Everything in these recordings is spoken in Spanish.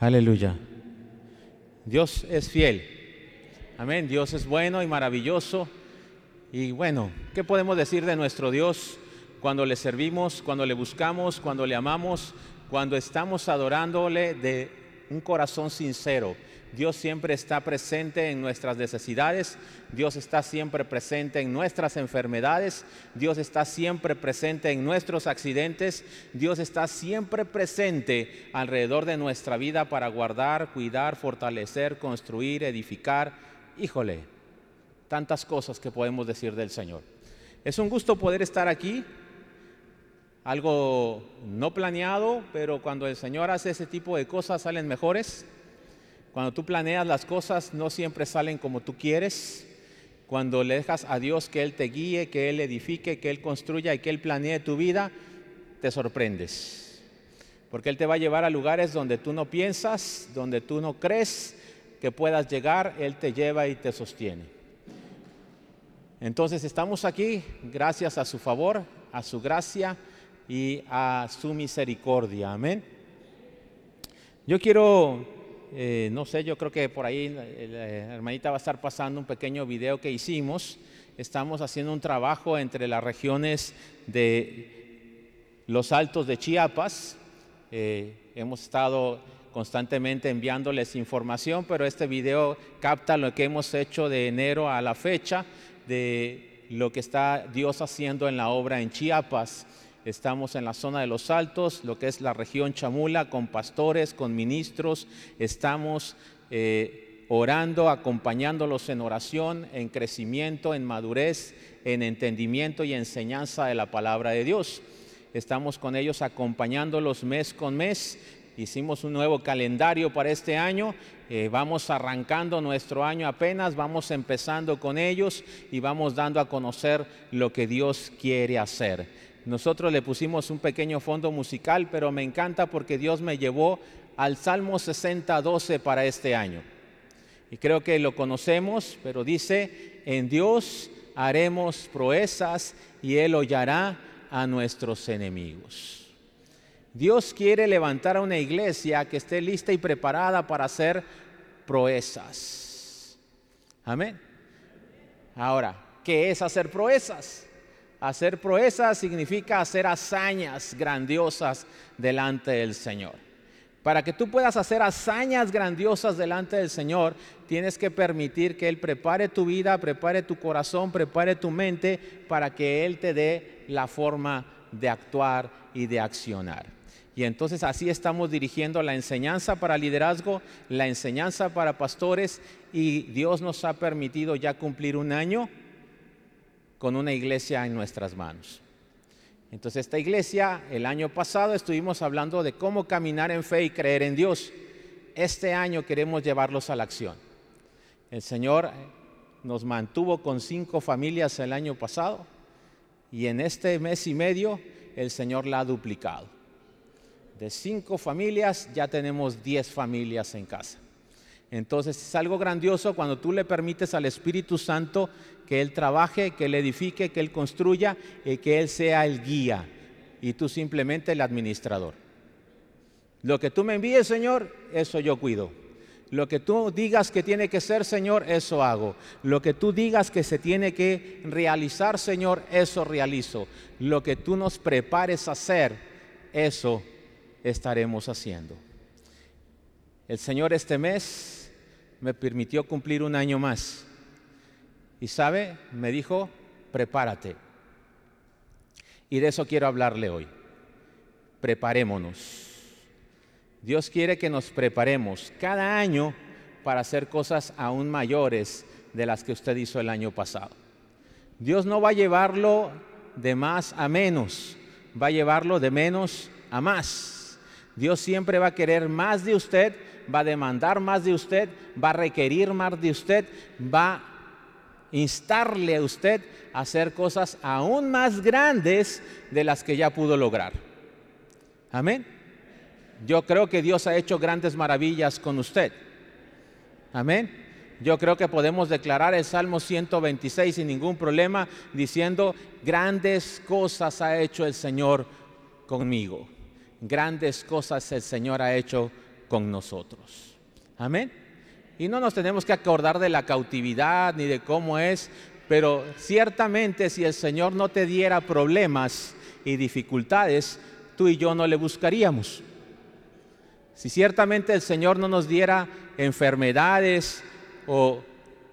Aleluya. Dios es fiel. Amén. Dios es bueno y maravilloso. Y bueno, ¿qué podemos decir de nuestro Dios cuando le servimos, cuando le buscamos, cuando le amamos, cuando estamos adorándole de un corazón sincero? Dios siempre está presente en nuestras necesidades, Dios está siempre presente en nuestras enfermedades, Dios está siempre presente en nuestros accidentes, Dios está siempre presente alrededor de nuestra vida para guardar, cuidar, fortalecer, construir, edificar. Híjole, tantas cosas que podemos decir del Señor. Es un gusto poder estar aquí, algo no planeado, pero cuando el Señor hace ese tipo de cosas salen mejores. Cuando tú planeas las cosas no siempre salen como tú quieres. Cuando le dejas a Dios que Él te guíe, que Él edifique, que Él construya y que Él planee tu vida, te sorprendes. Porque Él te va a llevar a lugares donde tú no piensas, donde tú no crees que puedas llegar, Él te lleva y te sostiene. Entonces estamos aquí gracias a su favor, a su gracia y a su misericordia. Amén. Yo quiero eh, no sé, yo creo que por ahí eh, la hermanita va a estar pasando un pequeño video que hicimos. Estamos haciendo un trabajo entre las regiones de los altos de Chiapas. Eh, hemos estado constantemente enviándoles información, pero este video capta lo que hemos hecho de enero a la fecha, de lo que está Dios haciendo en la obra en Chiapas. Estamos en la zona de los Altos, lo que es la región Chamula, con pastores, con ministros. Estamos eh, orando, acompañándolos en oración, en crecimiento, en madurez, en entendimiento y enseñanza de la palabra de Dios. Estamos con ellos acompañándolos mes con mes. Hicimos un nuevo calendario para este año eh, vamos arrancando nuestro año apenas, vamos empezando con ellos y vamos dando a conocer lo que Dios quiere hacer. Nosotros le pusimos un pequeño fondo musical, pero me encanta porque Dios me llevó al Salmo 60, 12 para este año. Y creo que lo conocemos, pero dice, en Dios haremos proezas y Él hollará a nuestros enemigos. Dios quiere levantar a una iglesia que esté lista y preparada para hacer proezas. Amén. Ahora, ¿qué es hacer proezas? Hacer proezas significa hacer hazañas grandiosas delante del Señor. Para que tú puedas hacer hazañas grandiosas delante del Señor, tienes que permitir que Él prepare tu vida, prepare tu corazón, prepare tu mente para que Él te dé la forma de actuar y de accionar. Y entonces así estamos dirigiendo la enseñanza para liderazgo, la enseñanza para pastores y Dios nos ha permitido ya cumplir un año con una iglesia en nuestras manos. Entonces esta iglesia, el año pasado estuvimos hablando de cómo caminar en fe y creer en Dios. Este año queremos llevarlos a la acción. El Señor nos mantuvo con cinco familias el año pasado y en este mes y medio el Señor la ha duplicado. De cinco familias ya tenemos diez familias en casa. Entonces es algo grandioso cuando tú le permites al Espíritu Santo que Él trabaje, que Él edifique, que Él construya y que Él sea el guía y tú simplemente el administrador. Lo que tú me envíes, Señor, eso yo cuido. Lo que tú digas que tiene que ser, Señor, eso hago. Lo que tú digas que se tiene que realizar, Señor, eso realizo. Lo que tú nos prepares a hacer, eso estaremos haciendo. El Señor este mes me permitió cumplir un año más. Y sabe, me dijo, prepárate. Y de eso quiero hablarle hoy. Preparémonos. Dios quiere que nos preparemos cada año para hacer cosas aún mayores de las que usted hizo el año pasado. Dios no va a llevarlo de más a menos, va a llevarlo de menos a más. Dios siempre va a querer más de usted, va a demandar más de usted, va a requerir más de usted, va instarle a usted a hacer cosas aún más grandes de las que ya pudo lograr. Amén. Yo creo que Dios ha hecho grandes maravillas con usted. Amén. Yo creo que podemos declarar el Salmo 126 sin ningún problema diciendo, grandes cosas ha hecho el Señor conmigo. Grandes cosas el Señor ha hecho con nosotros. Amén. Y no nos tenemos que acordar de la cautividad ni de cómo es, pero ciertamente si el Señor no te diera problemas y dificultades, tú y yo no le buscaríamos. Si ciertamente el Señor no nos diera enfermedades o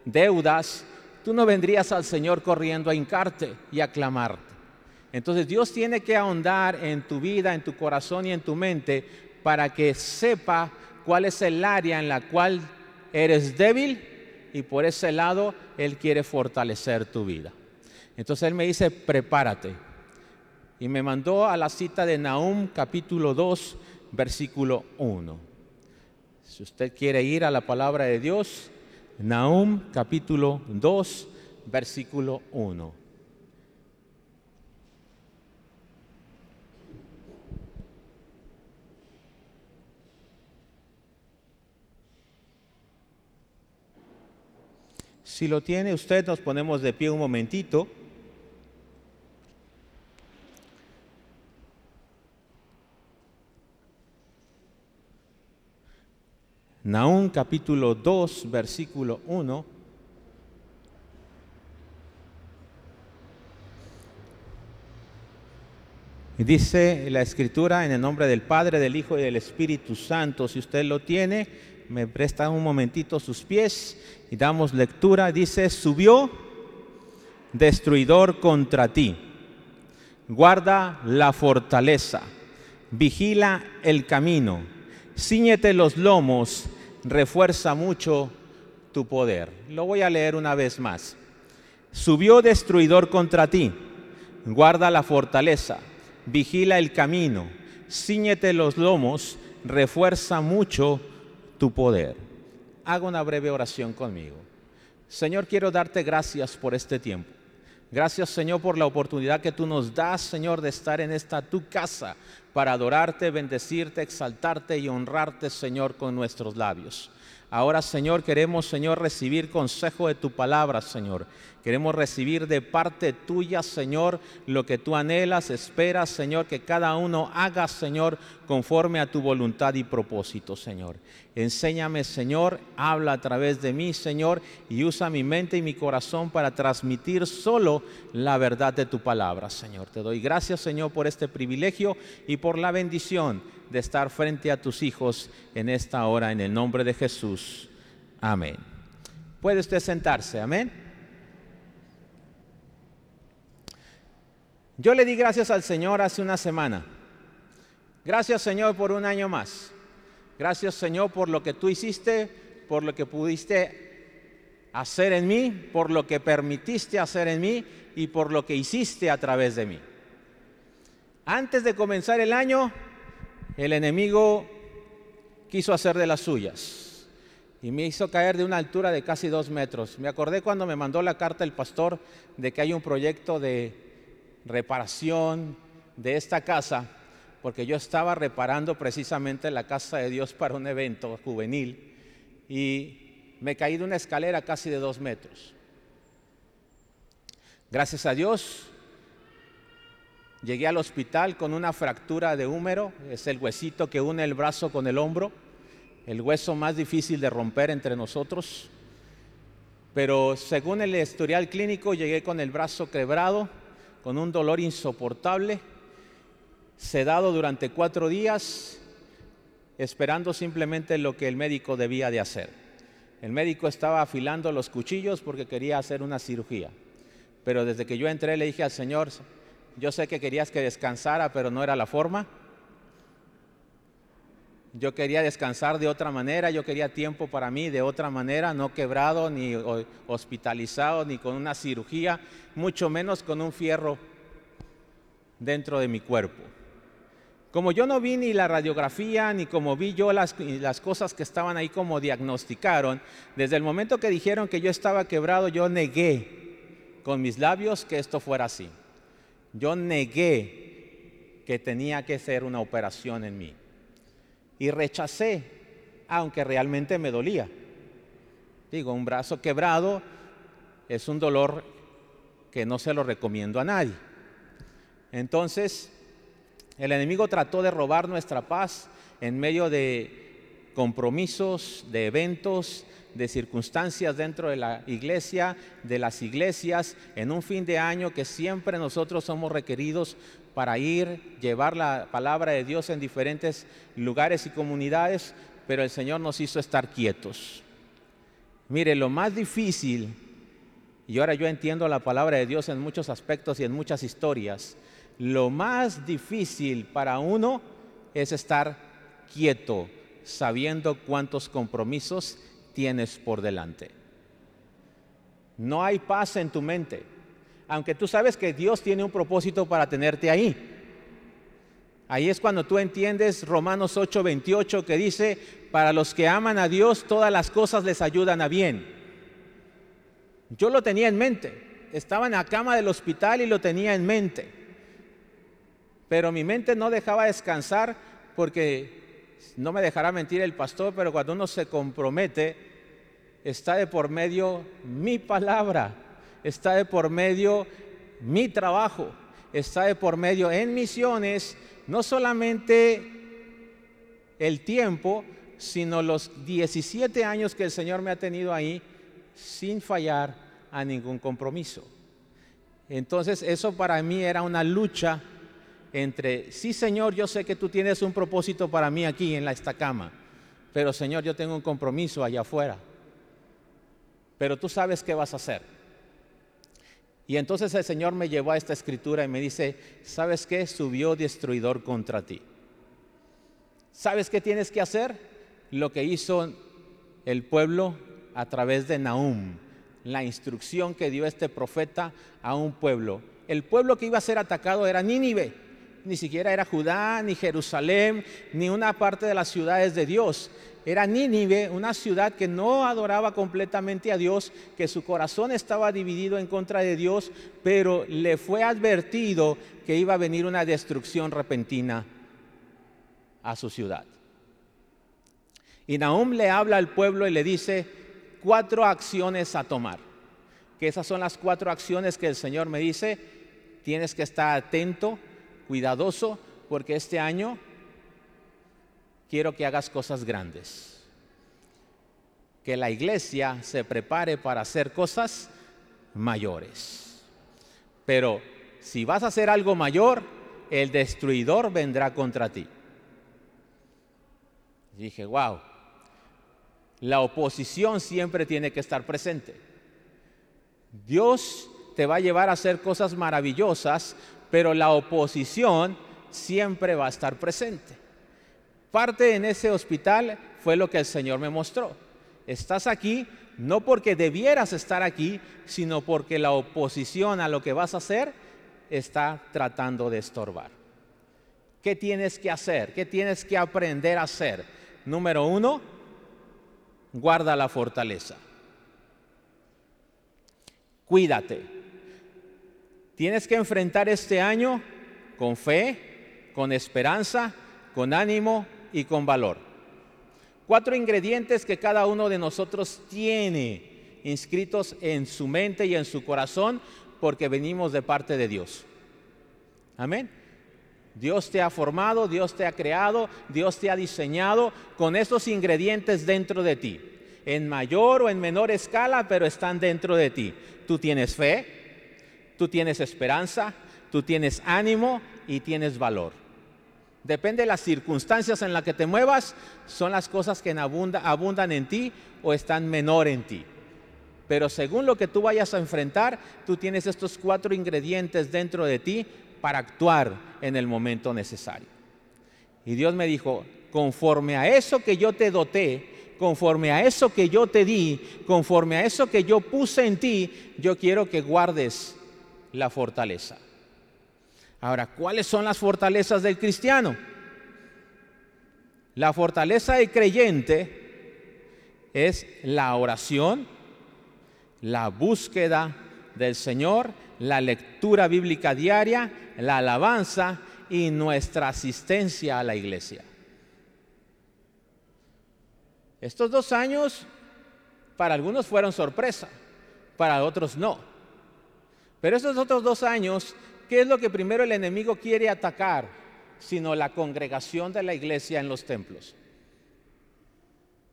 deudas, tú no vendrías al Señor corriendo a hincarte y a clamarte. Entonces Dios tiene que ahondar en tu vida, en tu corazón y en tu mente para que sepa cuál es el área en la cual eres débil y por ese lado Él quiere fortalecer tu vida. Entonces Él me dice, prepárate. Y me mandó a la cita de Nahum capítulo 2, versículo 1. Si usted quiere ir a la palabra de Dios, Nahum capítulo 2, versículo 1. Si lo tiene usted, nos ponemos de pie un momentito. Naúm capítulo 2, versículo 1. Y dice la escritura en el nombre del Padre, del Hijo y del Espíritu Santo. Si usted lo tiene, me presta un momentito sus pies y damos lectura. Dice, subió destruidor contra ti. Guarda la fortaleza, vigila el camino, ciñete los lomos, refuerza mucho tu poder. Lo voy a leer una vez más. Subió destruidor contra ti, guarda la fortaleza, vigila el camino, ciñete los lomos, refuerza mucho tu poder. Haga una breve oración conmigo. Señor, quiero darte gracias por este tiempo. Gracias, Señor, por la oportunidad que tú nos das, Señor, de estar en esta tu casa para adorarte, bendecirte, exaltarte y honrarte, Señor, con nuestros labios. Ahora, Señor, queremos, Señor, recibir consejo de tu palabra, Señor. Queremos recibir de parte tuya, Señor, lo que tú anhelas, esperas, Señor, que cada uno haga, Señor, conforme a tu voluntad y propósito, Señor. Enséñame, Señor, habla a través de mí, Señor, y usa mi mente y mi corazón para transmitir solo la verdad de tu palabra, Señor. Te doy gracias, Señor, por este privilegio y por la bendición de estar frente a tus hijos en esta hora, en el nombre de Jesús. Amén. Puede usted sentarse, amén. Yo le di gracias al Señor hace una semana. Gracias Señor por un año más. Gracias Señor por lo que tú hiciste, por lo que pudiste hacer en mí, por lo que permitiste hacer en mí y por lo que hiciste a través de mí. Antes de comenzar el año, el enemigo quiso hacer de las suyas y me hizo caer de una altura de casi dos metros. Me acordé cuando me mandó la carta el pastor de que hay un proyecto de reparación de esta casa, porque yo estaba reparando precisamente la casa de Dios para un evento juvenil y me caí de una escalera casi de dos metros. Gracias a Dios, llegué al hospital con una fractura de húmero, es el huesito que une el brazo con el hombro, el hueso más difícil de romper entre nosotros. Pero según el historial clínico, llegué con el brazo quebrado, con un dolor insoportable, sedado durante cuatro días, esperando simplemente lo que el médico debía de hacer. El médico estaba afilando los cuchillos porque quería hacer una cirugía. Pero desde que yo entré le dije al Señor, yo sé que querías que descansara, pero no era la forma. Yo quería descansar de otra manera, yo quería tiempo para mí de otra manera, no quebrado, ni hospitalizado, ni con una cirugía, mucho menos con un fierro dentro de mi cuerpo. Como yo no vi ni la radiografía, ni como vi yo las, cosas que estaban ahí como diagnosticaron, desde el momento que dijeron que yo estaba quebrado, yo negué con mis labios que esto fuera así. Yo negué que tenía que ser una operación en mí y rechacé, aunque realmente me dolía. Digo, un brazo quebrado es un dolor que no se lo recomiendo a nadie. Entonces, el enemigo trató de robar nuestra paz en medio de compromisos, de eventos, de circunstancias dentro de la iglesia, de las iglesias, en un fin de año que siempre nosotros somos requeridos para ir, llevar la palabra de Dios en diferentes lugares y comunidades, pero el Señor nos hizo estar quietos. Mire, lo más difícil, y ahora yo entiendo la palabra de Dios en muchos aspectos y en muchas historias, lo más difícil para uno es estar quieto, sabiendo cuántos compromisos tienes por delante. No hay paz en tu mente, aunque tú sabes que Dios tiene un propósito para tenerte ahí. Ahí es cuando tú entiendes Romanos 8:28 que dice, para los que aman a Dios todas las cosas les ayudan a bien. Yo lo tenía en mente, estaba en la cama del hospital y lo tenía en mente, pero mi mente no dejaba descansar porque no me dejará mentir el pastor, pero cuando uno se compromete, está de por medio mi palabra, está de por medio mi trabajo, está de por medio en misiones, no solamente el tiempo, sino los 17 años que el Señor me ha tenido ahí sin fallar a ningún compromiso. Entonces eso para mí era una lucha entre, sí Señor, yo sé que tú tienes un propósito para mí aquí en esta cama, pero Señor, yo tengo un compromiso allá afuera. Pero tú sabes qué vas a hacer. Y entonces el Señor me llevó a esta escritura y me dice, ¿sabes qué? Subió destruidor contra ti. ¿Sabes qué tienes que hacer? Lo que hizo el pueblo a través de Nahum, la instrucción que dio este profeta a un pueblo. El pueblo que iba a ser atacado era Nínive ni siquiera era Judá, ni Jerusalén, ni una parte de las ciudades de Dios. Era Nínive, una ciudad que no adoraba completamente a Dios, que su corazón estaba dividido en contra de Dios, pero le fue advertido que iba a venir una destrucción repentina a su ciudad. Y Nahum le habla al pueblo y le dice cuatro acciones a tomar. Que esas son las cuatro acciones que el Señor me dice, tienes que estar atento, cuidadoso porque este año quiero que hagas cosas grandes. Que la iglesia se prepare para hacer cosas mayores. Pero si vas a hacer algo mayor, el destruidor vendrá contra ti. dije, wow, la oposición siempre tiene que estar presente. Dios te va a llevar a hacer cosas maravillosas pero la oposición siempre va a estar presente. Parte en ese hospital fue lo que el Señor me mostró. Estás aquí no porque debieras estar aquí, sino porque la oposición a lo que vas a hacer está tratando de estorbar. ¿Qué tienes que hacer? ¿Qué tienes que aprender a hacer? Número uno, guarda la fortaleza. Cuídate. Tienes que enfrentar este año con fe, con esperanza, con ánimo y con valor. Cuatro ingredientes que cada uno de nosotros tiene inscritos en su mente y en su corazón porque venimos de parte de Dios. Amén. Dios te ha formado, Dios te ha creado, Dios te ha diseñado con esos ingredientes dentro de ti, en mayor o en menor escala, pero están dentro de ti. Tú tienes fe, Tú tienes esperanza, tú tienes ánimo y tienes valor. Depende de las circunstancias en las que te muevas, son las cosas que abundan en ti o están menor en ti. Pero según lo que tú vayas a enfrentar, tú tienes estos cuatro ingredientes dentro de ti para actuar en el momento necesario. Y Dios me dijo, conforme a eso que yo te doté, conforme a eso que yo te di, conforme a eso que yo puse en ti, yo quiero que guardes la fortaleza. Ahora, ¿cuáles son las fortalezas del cristiano? La fortaleza del creyente es la oración, la búsqueda del Señor, la lectura bíblica diaria, la alabanza y nuestra asistencia a la iglesia. Estos dos años para algunos fueron sorpresa, para otros no. Pero esos otros dos años, ¿qué es lo que primero el enemigo quiere atacar? Sino la congregación de la iglesia en los templos.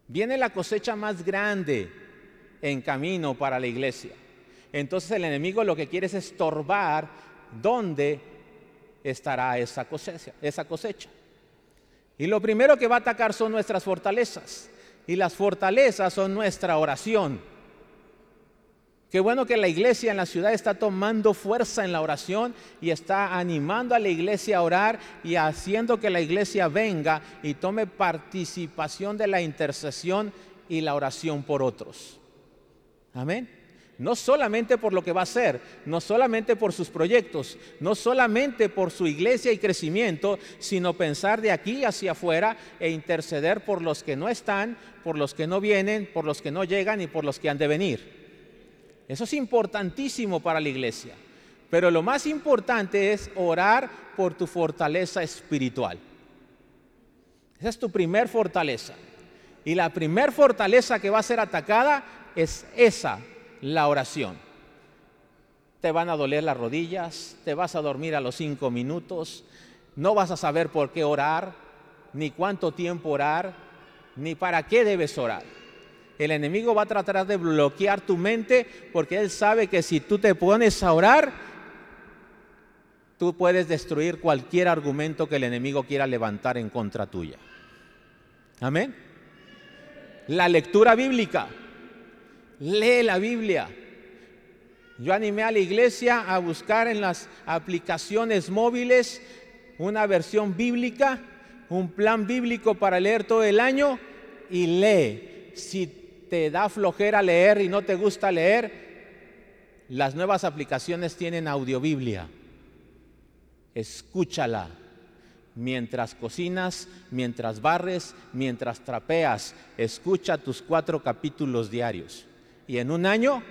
Viene la cosecha más grande en camino para la iglesia. Entonces el enemigo lo que quiere es estorbar dónde estará esa cosecha, esa cosecha. Y lo primero que va a atacar son nuestras fortalezas. Y las fortalezas son nuestra oración. Qué bueno que la iglesia en la ciudad está tomando fuerza en la oración y está animando a la iglesia a orar y haciendo que la iglesia venga y tome participación de la intercesión y la oración por otros. Amén. No solamente por lo que va a hacer, no solamente por sus proyectos, no solamente por su iglesia y crecimiento, sino pensar de aquí hacia afuera e interceder por los que no están, por los que no vienen, por los que no llegan y por los que han de venir. Eso es importantísimo para la iglesia. Pero lo más importante es orar por tu fortaleza espiritual. Esa es tu primer fortaleza. Y la primer fortaleza que va a ser atacada es esa, la oración. Te van a doler las rodillas, te vas a dormir a los cinco minutos, no vas a saber por qué orar, ni cuánto tiempo orar, ni para qué debes orar. El enemigo va a tratar de bloquear tu mente porque él sabe que si tú te pones a orar, tú puedes destruir cualquier argumento que el enemigo quiera levantar en contra tuya. Amén. La lectura bíblica. Lee la Biblia. Yo animé a la iglesia a buscar en las aplicaciones móviles una versión bíblica, un plan bíblico para leer todo el año y lee. Si te da flojera leer y no te gusta leer, las nuevas aplicaciones tienen audiobiblia. Escúchala mientras cocinas, mientras barres, mientras trapeas. Escucha tus cuatro capítulos diarios. Y en un año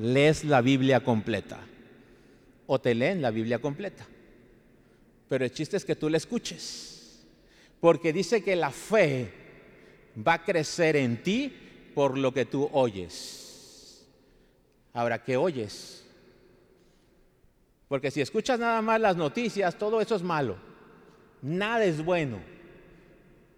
lees la Biblia completa. O te leen la Biblia completa. Pero el chiste es que tú la escuches. Porque dice que la fe va a crecer en ti por lo que tú oyes. Ahora, ¿qué oyes? Porque si escuchas nada más las noticias, todo eso es malo. Nada es bueno.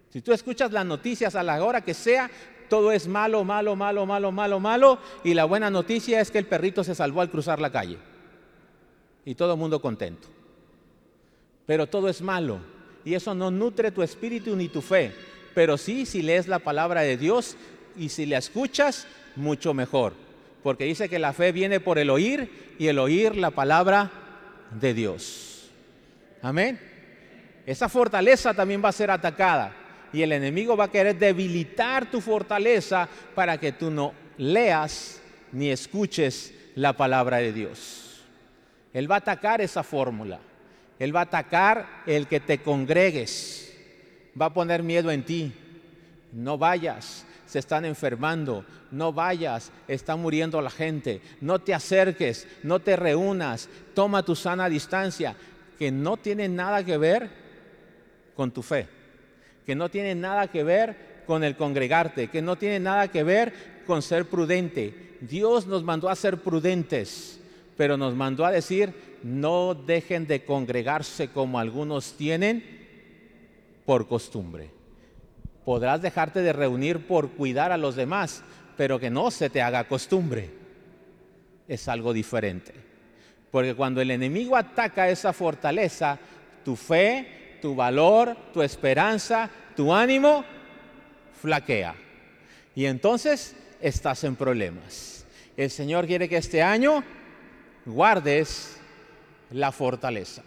Si tú escuchas las noticias a la hora que sea, todo es malo, malo, malo, malo, malo, malo. Y la buena noticia es que el perrito se salvó al cruzar la calle. Y todo el mundo contento. Pero todo es malo. Y eso no nutre tu espíritu ni tu fe. Pero sí, si lees la palabra de Dios, y si la escuchas, mucho mejor. Porque dice que la fe viene por el oír y el oír la palabra de Dios. Amén. Esa fortaleza también va a ser atacada y el enemigo va a querer debilitar tu fortaleza para que tú no leas ni escuches la palabra de Dios. Él va a atacar esa fórmula. Él va a atacar el que te congregues. Va a poner miedo en ti. No vayas se están enfermando, no vayas, está muriendo la gente, no te acerques, no te reúnas, toma tu sana distancia, que no tiene nada que ver con tu fe, que no tiene nada que ver con el congregarte, que no tiene nada que ver con ser prudente. Dios nos mandó a ser prudentes, pero nos mandó a decir, no dejen de congregarse como algunos tienen por costumbre. Podrás dejarte de reunir por cuidar a los demás, pero que no se te haga costumbre. Es algo diferente. Porque cuando el enemigo ataca esa fortaleza, tu fe, tu valor, tu esperanza, tu ánimo, flaquea. Y entonces estás en problemas. El Señor quiere que este año guardes la fortaleza.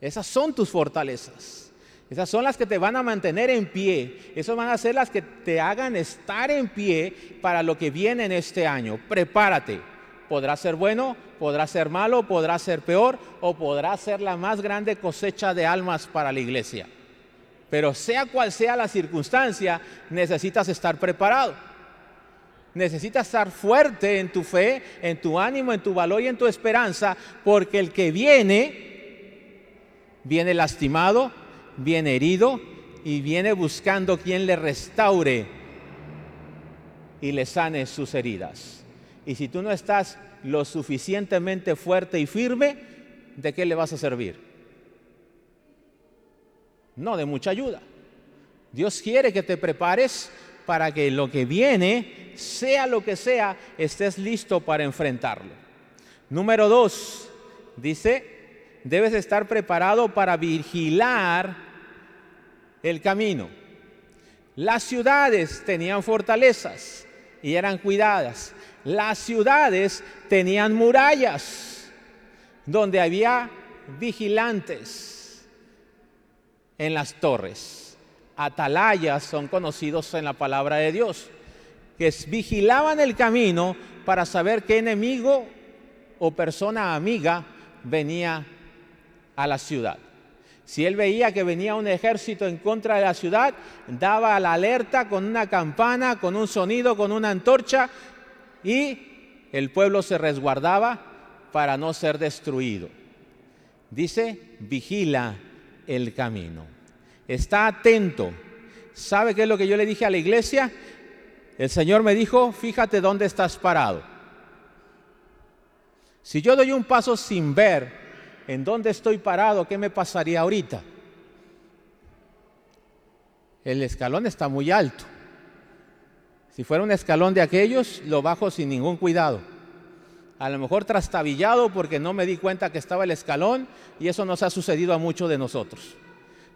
Esas son tus fortalezas. Esas son las que te van a mantener en pie. Esas van a ser las que te hagan estar en pie para lo que viene en este año. Prepárate. Podrá ser bueno, podrá ser malo, podrá ser peor o podrá ser la más grande cosecha de almas para la iglesia. Pero sea cual sea la circunstancia, necesitas estar preparado. Necesitas estar fuerte en tu fe, en tu ánimo, en tu valor y en tu esperanza, porque el que viene, viene lastimado, viene herido y viene buscando quien le restaure y le sane sus heridas. Y si tú no estás lo suficientemente fuerte y firme, ¿de qué le vas a servir? No de mucha ayuda. Dios quiere que te prepares para que lo que viene, sea lo que sea, estés listo para enfrentarlo. Número dos, dice, debes estar preparado para vigilar el camino. Las ciudades tenían fortalezas y eran cuidadas. Las ciudades tenían murallas donde había vigilantes en las torres. Atalayas son conocidos en la palabra de Dios, que vigilaban el camino para saber qué enemigo o persona amiga venía a la ciudad. Si él veía que venía un ejército en contra de la ciudad, daba la alerta con una campana, con un sonido, con una antorcha y el pueblo se resguardaba para no ser destruido. Dice, vigila el camino. Está atento. ¿Sabe qué es lo que yo le dije a la iglesia? El Señor me dijo, fíjate dónde estás parado. Si yo doy un paso sin ver en dónde estoy parado, ¿qué me pasaría ahorita? El escalón está muy alto. Si fuera un escalón de aquellos, lo bajo sin ningún cuidado. A lo mejor trastabillado porque no me di cuenta que estaba el escalón y eso nos ha sucedido a muchos de nosotros.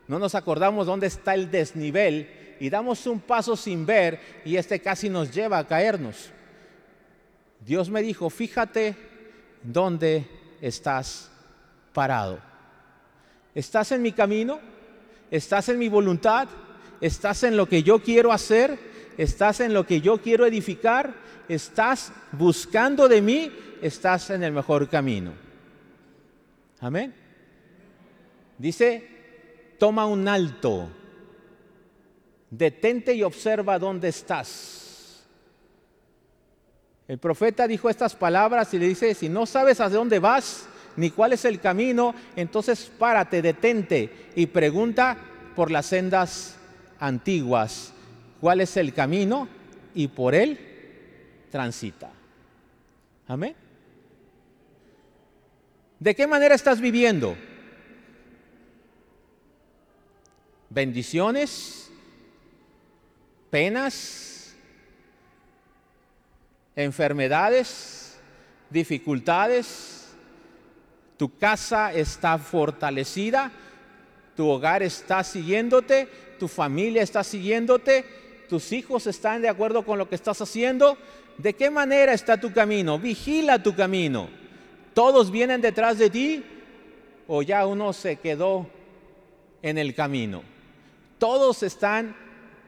No nos acordamos dónde está el desnivel y damos un paso sin ver y este casi nos lleva a caernos. Dios me dijo, fíjate dónde estás parado. ¿Estás en mi camino? ¿Estás en mi voluntad? ¿Estás en lo que yo quiero hacer? ¿Estás en lo que yo quiero edificar? ¿Estás buscando de mí? ¿Estás en el mejor camino? Amén. Dice, toma un alto, detente y observa dónde estás. El profeta dijo estas palabras y le dice, si no sabes a dónde vas, ni cuál es el camino, entonces párate, detente y pregunta por las sendas antiguas cuál es el camino y por él transita. Amén. ¿De qué manera estás viviendo? Bendiciones, penas, enfermedades, dificultades, tu casa está fortalecida, tu hogar está siguiéndote, tu familia está siguiéndote, tus hijos están de acuerdo con lo que estás haciendo. ¿De qué manera está tu camino? Vigila tu camino. ¿Todos vienen detrás de ti o ya uno se quedó en el camino? ¿Todos están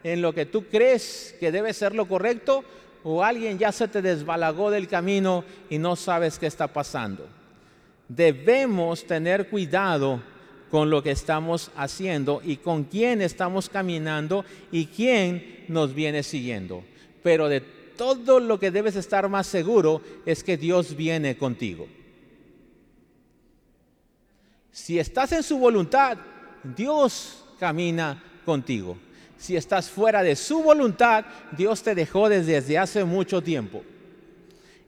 en lo que tú crees que debe ser lo correcto o alguien ya se te desbalagó del camino y no sabes qué está pasando? Debemos tener cuidado con lo que estamos haciendo y con quién estamos caminando y quién nos viene siguiendo. Pero de todo lo que debes estar más seguro es que Dios viene contigo. Si estás en su voluntad, Dios camina contigo. Si estás fuera de su voluntad, Dios te dejó desde hace mucho tiempo.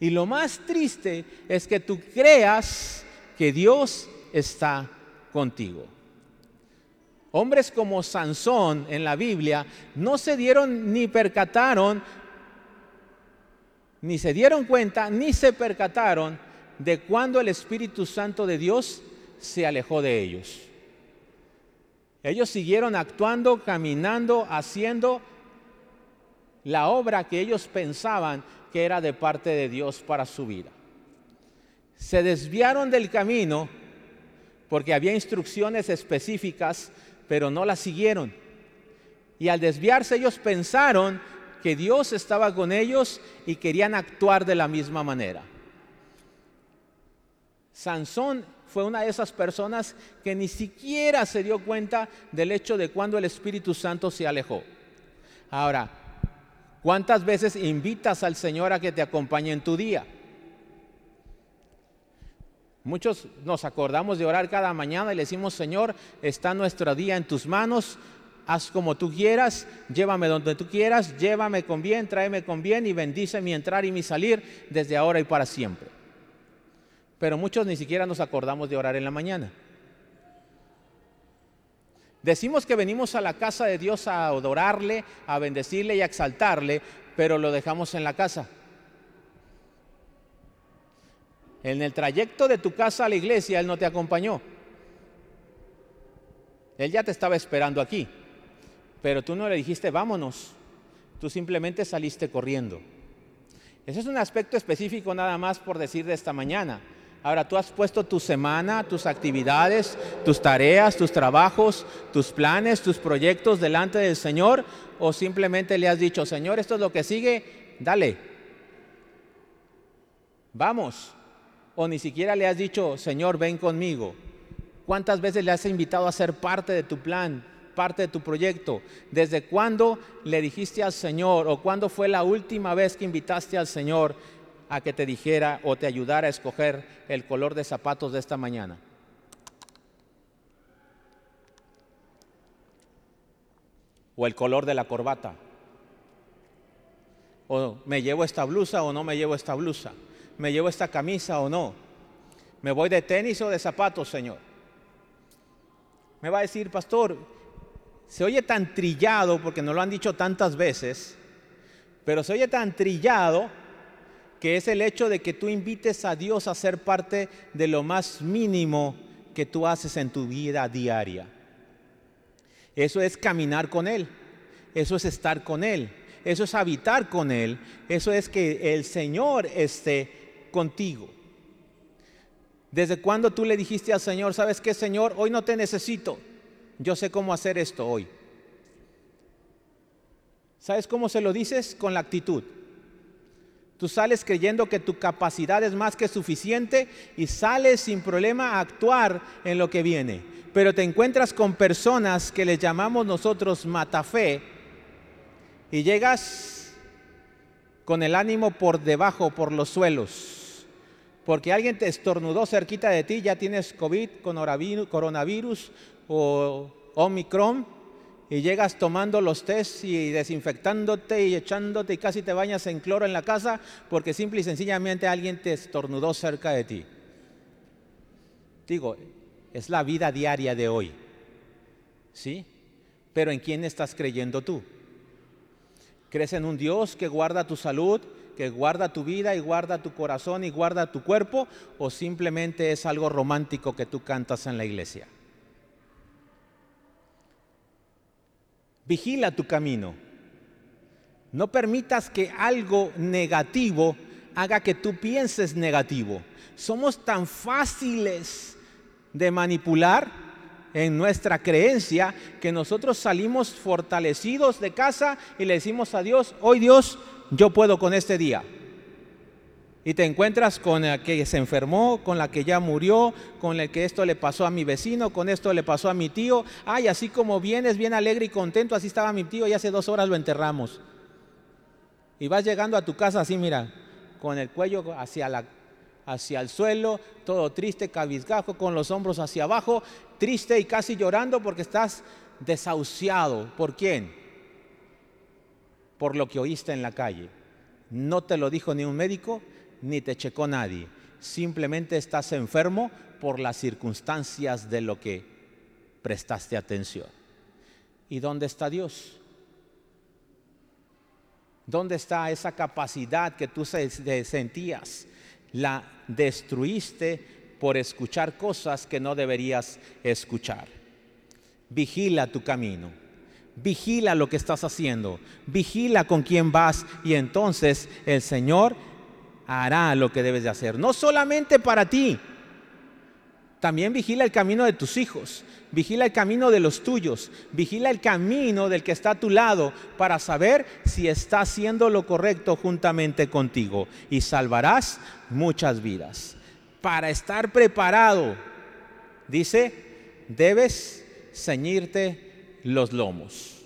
Y lo más triste es que tú creas que Dios está contigo. Hombres como Sansón en la Biblia no se dieron ni percataron, ni se dieron cuenta, ni se percataron de cuando el Espíritu Santo de Dios se alejó de ellos. Ellos siguieron actuando, caminando, haciendo la obra que ellos pensaban que era de parte de Dios para su vida se desviaron del camino porque había instrucciones específicas, pero no las siguieron. Y al desviarse ellos pensaron que Dios estaba con ellos y querían actuar de la misma manera. Sansón fue una de esas personas que ni siquiera se dio cuenta del hecho de cuando el Espíritu Santo se alejó. Ahora, ¿cuántas veces invitas al Señor a que te acompañe en tu día? Muchos nos acordamos de orar cada mañana y le decimos, Señor, está nuestro día en tus manos, haz como tú quieras, llévame donde tú quieras, llévame con bien, tráeme con bien y bendice mi entrar y mi salir desde ahora y para siempre. Pero muchos ni siquiera nos acordamos de orar en la mañana. Decimos que venimos a la casa de Dios a adorarle, a bendecirle y a exaltarle, pero lo dejamos en la casa. En el trayecto de tu casa a la iglesia, Él no te acompañó. Él ya te estaba esperando aquí, pero tú no le dijiste, vámonos. Tú simplemente saliste corriendo. Ese es un aspecto específico nada más por decir de esta mañana. Ahora, tú has puesto tu semana, tus actividades, tus tareas, tus trabajos, tus planes, tus proyectos delante del Señor o simplemente le has dicho, Señor, esto es lo que sigue, dale. Vamos. O ni siquiera le has dicho, Señor, ven conmigo. ¿Cuántas veces le has invitado a ser parte de tu plan, parte de tu proyecto? ¿Desde cuándo le dijiste al Señor o cuándo fue la última vez que invitaste al Señor a que te dijera o te ayudara a escoger el color de zapatos de esta mañana? O el color de la corbata. O me llevo esta blusa o no me llevo esta blusa. Me llevo esta camisa o no. Me voy de tenis o de zapatos, Señor. Me va a decir, pastor, se oye tan trillado, porque no lo han dicho tantas veces, pero se oye tan trillado que es el hecho de que tú invites a Dios a ser parte de lo más mínimo que tú haces en tu vida diaria. Eso es caminar con Él, eso es estar con Él, eso es habitar con Él, eso es que el Señor esté contigo. ¿Desde cuándo tú le dijiste al Señor, sabes qué, Señor, hoy no te necesito? Yo sé cómo hacer esto hoy. ¿Sabes cómo se lo dices? Con la actitud. Tú sales creyendo que tu capacidad es más que suficiente y sales sin problema a actuar en lo que viene. Pero te encuentras con personas que les llamamos nosotros matafé y llegas con el ánimo por debajo, por los suelos porque alguien te estornudó cerquita de ti, ya tienes COVID, coronavirus o Omicron, y llegas tomando los test y desinfectándote y echándote y casi te bañas en cloro en la casa porque simple y sencillamente alguien te estornudó cerca de ti. Digo, es la vida diaria de hoy. ¿Sí? Pero ¿en quién estás creyendo tú? ¿Crees en un Dios que guarda tu salud, que guarda tu vida y guarda tu corazón y guarda tu cuerpo o simplemente es algo romántico que tú cantas en la iglesia? Vigila tu camino. No permitas que algo negativo haga que tú pienses negativo. Somos tan fáciles de manipular en nuestra creencia que nosotros salimos fortalecidos de casa y le decimos a Dios, hoy Dios, yo puedo con este día. Y te encuentras con la que se enfermó, con la que ya murió, con el que esto le pasó a mi vecino, con esto le pasó a mi tío. Ay, así como vienes bien alegre y contento, así estaba mi tío y hace dos horas lo enterramos. Y vas llegando a tu casa así, mira, con el cuello hacia, la, hacia el suelo, todo triste, cabizgajo, con los hombros hacia abajo, triste y casi llorando porque estás desahuciado. ¿Por quién? por lo que oíste en la calle. No te lo dijo ni un médico, ni te checó nadie. Simplemente estás enfermo por las circunstancias de lo que prestaste atención. ¿Y dónde está Dios? ¿Dónde está esa capacidad que tú sentías? La destruiste por escuchar cosas que no deberías escuchar. Vigila tu camino vigila lo que estás haciendo, vigila con quién vas y entonces el Señor hará lo que debes de hacer. No solamente para ti, también vigila el camino de tus hijos, vigila el camino de los tuyos, vigila el camino del que está a tu lado para saber si está haciendo lo correcto juntamente contigo y salvarás muchas vidas. Para estar preparado, dice, debes ceñirte los lomos.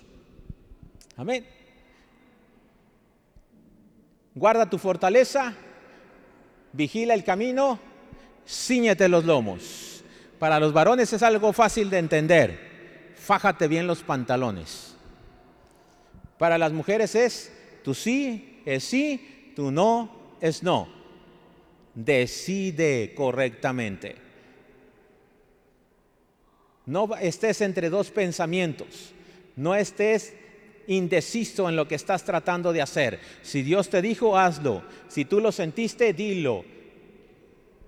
Amén. Guarda tu fortaleza, vigila el camino, ciñete los lomos. Para los varones es algo fácil de entender. Fájate bien los pantalones. Para las mujeres es tu sí es sí, tu no es no. Decide correctamente. No estés entre dos pensamientos. No estés indeciso en lo que estás tratando de hacer. Si Dios te dijo, hazlo. Si tú lo sentiste, dilo.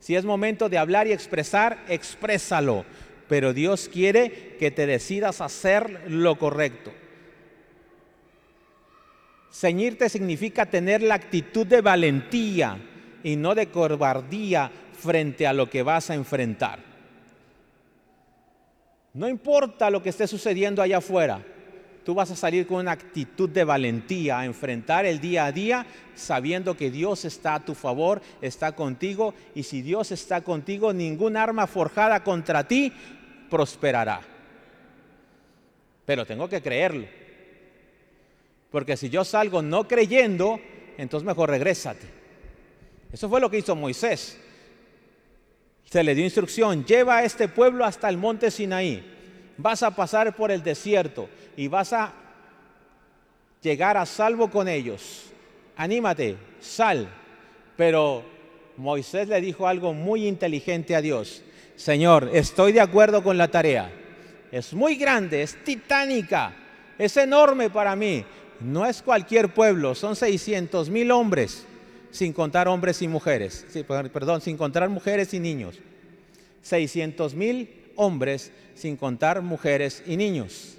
Si es momento de hablar y expresar, exprésalo. Pero Dios quiere que te decidas hacer lo correcto. Ceñirte significa tener la actitud de valentía y no de cobardía frente a lo que vas a enfrentar. No importa lo que esté sucediendo allá afuera, tú vas a salir con una actitud de valentía a enfrentar el día a día sabiendo que Dios está a tu favor, está contigo y si Dios está contigo, ningún arma forjada contra ti prosperará. Pero tengo que creerlo. Porque si yo salgo no creyendo, entonces mejor regrésate. Eso fue lo que hizo Moisés. Se le dio instrucción, lleva a este pueblo hasta el monte Sinaí. Vas a pasar por el desierto y vas a llegar a salvo con ellos. Anímate, sal. Pero Moisés le dijo algo muy inteligente a Dios. Señor, estoy de acuerdo con la tarea. Es muy grande, es titánica, es enorme para mí. No es cualquier pueblo, son 600 mil hombres, sin contar hombres y mujeres. perdón, sin contar mujeres y niños. 600 mil hombres, sin contar mujeres y niños.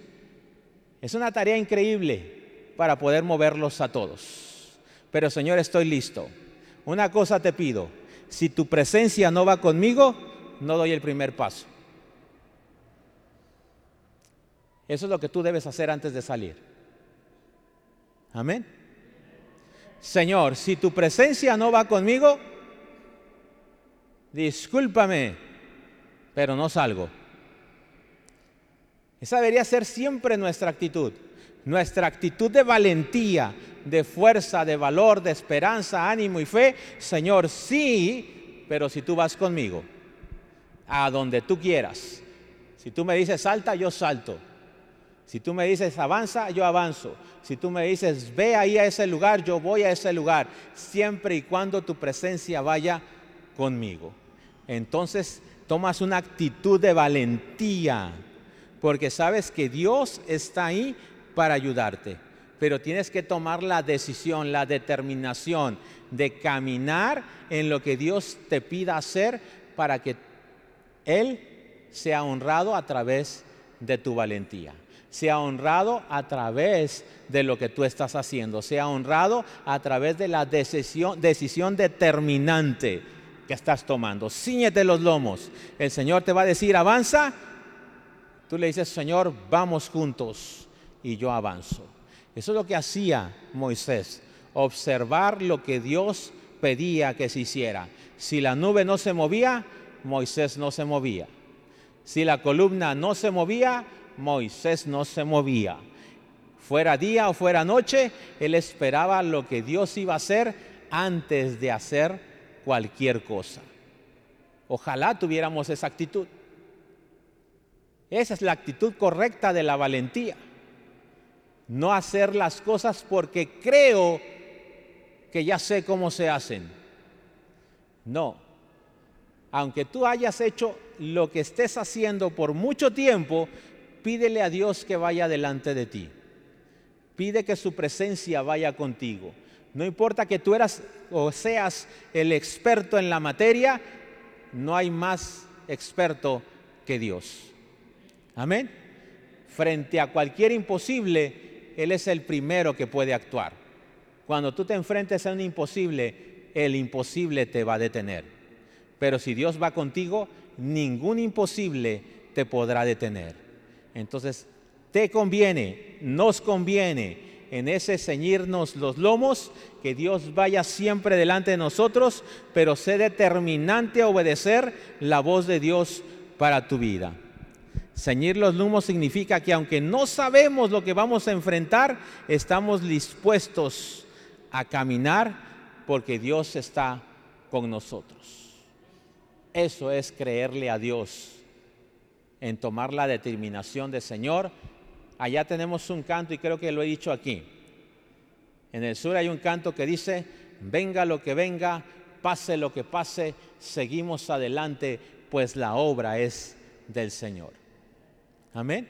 Es una tarea increíble para poder moverlos a todos. Pero Señor, estoy listo. Una cosa te pido, si tu presencia no va conmigo, no doy el primer paso. Eso es lo que tú debes hacer antes de salir. Amén. Señor, si tu presencia no va conmigo, discúlpame, pero no salgo. Esa debería ser siempre nuestra actitud. Nuestra actitud de valentía, de fuerza, de valor, de esperanza, ánimo y fe. Señor, sí, pero si tú vas conmigo, a donde tú quieras. Si tú me dices salta, yo salto. Si tú me dices avanza, yo avanzo. Si tú me dices ve ahí a ese lugar, yo voy a ese lugar. Siempre y cuando tu presencia vaya conmigo. Entonces tomas una actitud de valentía porque sabes que Dios está ahí para ayudarte. Pero tienes que tomar la decisión, la determinación de caminar en lo que Dios te pida hacer para que Él sea honrado a través de tu valentía. Sea honrado a través de lo que tú estás haciendo. Sea honrado a través de la decisión, decisión determinante que estás tomando. Cíñete los lomos. El Señor te va a decir, avanza Tú le dices, Señor, vamos juntos y yo avanzo. Eso es lo que hacía Moisés, observar lo que Dios pedía que se hiciera. Si la nube no se movía, Moisés no se movía. Si la columna no se movía, Moisés no se movía. Fuera día o fuera noche, él esperaba lo que Dios iba a hacer antes de hacer cualquier cosa. Ojalá tuviéramos esa actitud. Esa es la actitud correcta de la valentía. No hacer las cosas porque creo que ya sé cómo se hacen. No. Aunque tú hayas hecho lo que estés haciendo por mucho tiempo, pídele a Dios que vaya delante de ti. Pide que su presencia vaya contigo. No importa que tú eras o seas el experto en la materia, no hay más experto que Dios. Amén. Frente a cualquier imposible, Él es el primero que puede actuar. Cuando tú te enfrentes a un imposible, el imposible te va a detener. Pero si Dios va contigo, ningún imposible te podrá detener. Entonces, te conviene, nos conviene en ese ceñirnos los lomos, que Dios vaya siempre delante de nosotros, pero sé determinante a obedecer la voz de Dios para tu vida. Ceñir los lumos significa que aunque no sabemos lo que vamos a enfrentar, estamos dispuestos a caminar porque Dios está con nosotros. Eso es creerle a Dios en tomar la determinación de Señor. Allá tenemos un canto y creo que lo he dicho aquí. En el sur hay un canto que dice, venga lo que venga, pase lo que pase, seguimos adelante, pues la obra es del Señor. Amén.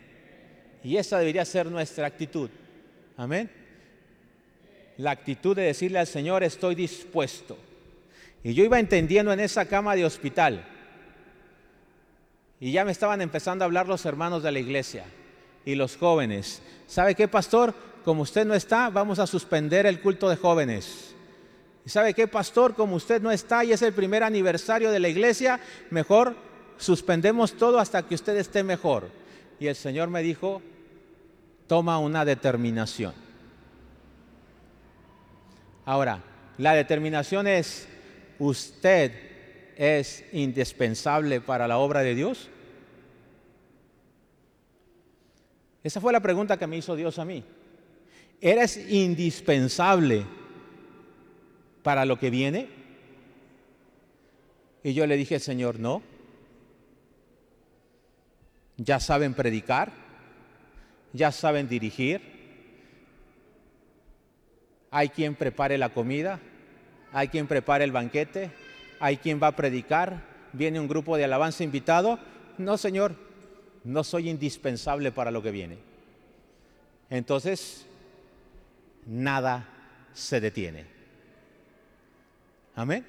Y esa debería ser nuestra actitud. Amén. La actitud de decirle al Señor, estoy dispuesto. Y yo iba entendiendo en esa cama de hospital. Y ya me estaban empezando a hablar los hermanos de la iglesia y los jóvenes. ¿Sabe qué, pastor? Como usted no está, vamos a suspender el culto de jóvenes. ¿Y sabe qué, pastor? Como usted no está y es el primer aniversario de la iglesia, mejor suspendemos todo hasta que usted esté mejor. Y el Señor me dijo, toma una determinación. Ahora, la determinación es, ¿usted es indispensable para la obra de Dios? Esa fue la pregunta que me hizo Dios a mí. ¿Eres indispensable para lo que viene? Y yo le dije, Señor, no. Ya saben predicar, ya saben dirigir, hay quien prepare la comida, hay quien prepare el banquete, hay quien va a predicar, viene un grupo de alabanza invitado. No, Señor, no soy indispensable para lo que viene. Entonces, nada se detiene. Amén.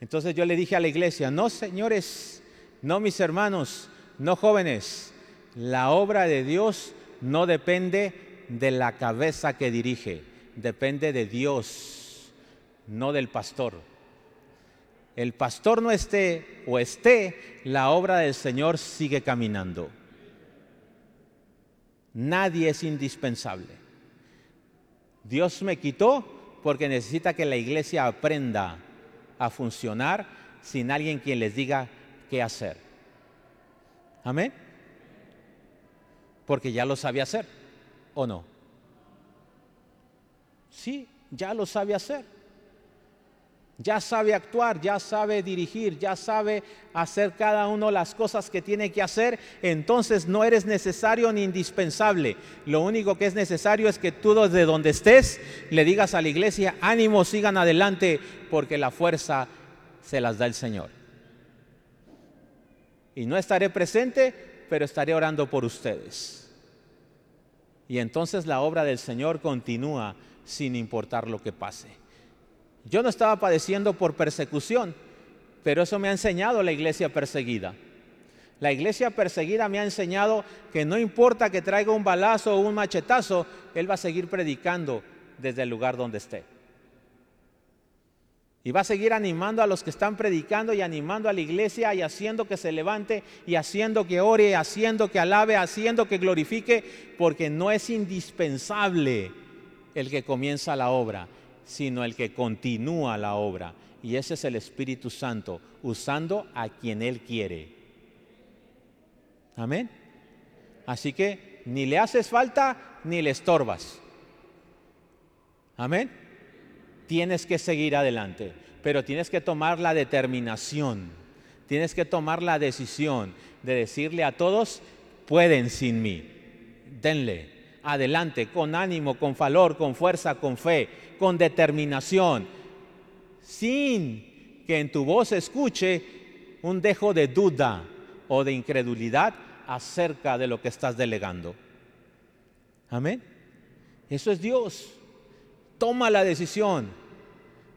Entonces yo le dije a la iglesia, no señores, no mis hermanos, no jóvenes, la obra de Dios no depende de la cabeza que dirige, depende de Dios, no del pastor. El pastor no esté o esté, la obra del Señor sigue caminando. Nadie es indispensable. Dios me quitó porque necesita que la iglesia aprenda a funcionar sin alguien quien les diga qué hacer. Amén. Porque ya lo sabe hacer, ¿o no? Sí, ya lo sabe hacer ya sabe actuar, ya sabe dirigir, ya sabe hacer cada uno las cosas que tiene que hacer, entonces no eres necesario ni indispensable. Lo único que es necesario es que tú desde donde estés le digas a la iglesia, ánimo, sigan adelante, porque la fuerza se las da el Señor. Y no estaré presente, pero estaré orando por ustedes. Y entonces la obra del Señor continúa sin importar lo que pase. Yo no estaba padeciendo por persecución, pero eso me ha enseñado la iglesia perseguida. La iglesia perseguida me ha enseñado que no importa que traiga un balazo o un machetazo, Él va a seguir predicando desde el lugar donde esté. Y va a seguir animando a los que están predicando y animando a la iglesia y haciendo que se levante y haciendo que ore, haciendo que alabe, haciendo que glorifique, porque no es indispensable el que comienza la obra, sino el que continúa la obra. Y ese es el Espíritu Santo, usando a quien Él quiere. Amén. Así que ni le haces falta ni le estorbas. Amén. Tienes que seguir adelante, pero tienes que tomar la determinación, tienes que tomar la decisión de decirle a todos, pueden sin mí, denle, adelante, con ánimo, con valor, con fuerza, con fe, con determinación, sin que en tu voz escuche un dejo de duda o de incredulidad acerca de lo que estás delegando. Amén. Eso es Dios. Toma la decisión.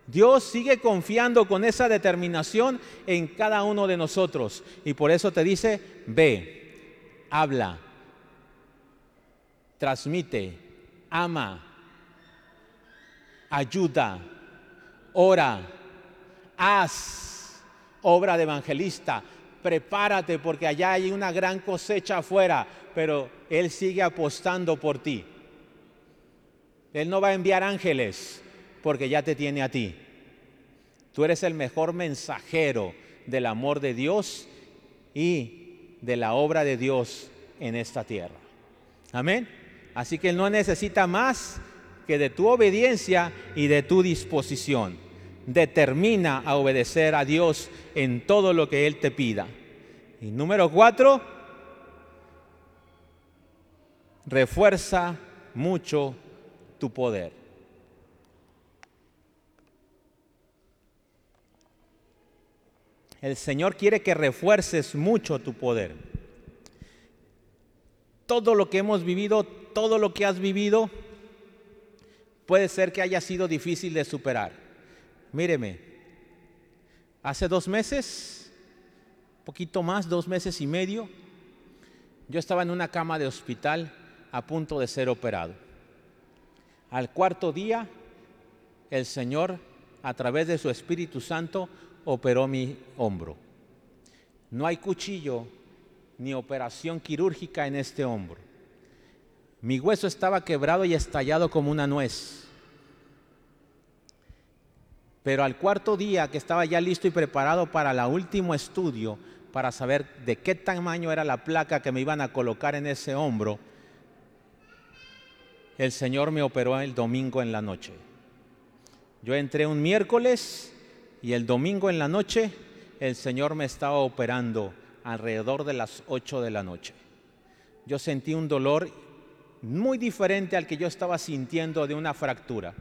Dios sigue confiando con esa determinación en cada uno de nosotros. Y por eso te dice, ve, habla, transmite, ama, ayuda, ora, haz obra de evangelista, prepárate porque allá hay una gran cosecha afuera, pero Él sigue apostando por ti. Él no va a enviar ángeles porque ya te tiene a ti. Tú eres el mejor mensajero del amor de Dios y de la obra de Dios en esta tierra. Amén. Así que Él no necesita más que de tu obediencia y de tu disposición. Determina a obedecer a Dios en todo lo que Él te pida. Y número cuatro, refuerza mucho tu poder. El Señor quiere que refuerces mucho tu poder. todo lo que hemos vivido, todo lo que has vivido, puede ser que haya sido difícil de superar. Míreme, hace dos meses, poquito más, dos meses y medio, yo estaba en una cama de hospital a punto de ser operado. Al cuarto día, el Señor, a través de su Espíritu Santo, operó mi hombro. No hay cuchillo ni operación quirúrgica en este hombro. Mi hueso estaba quebrado y estallado como una nuez. Pero al cuarto día que estaba ya listo y preparado para el último estudio, para saber de qué tamaño era la placa que me iban a colocar en ese hombro, el Señor me operó el domingo en la noche. Yo entré un miércoles y el domingo en la noche el Señor me estaba operando alrededor de las 8 de la noche. Yo sentí un dolor muy diferente al que yo estaba sintiendo de una fractura.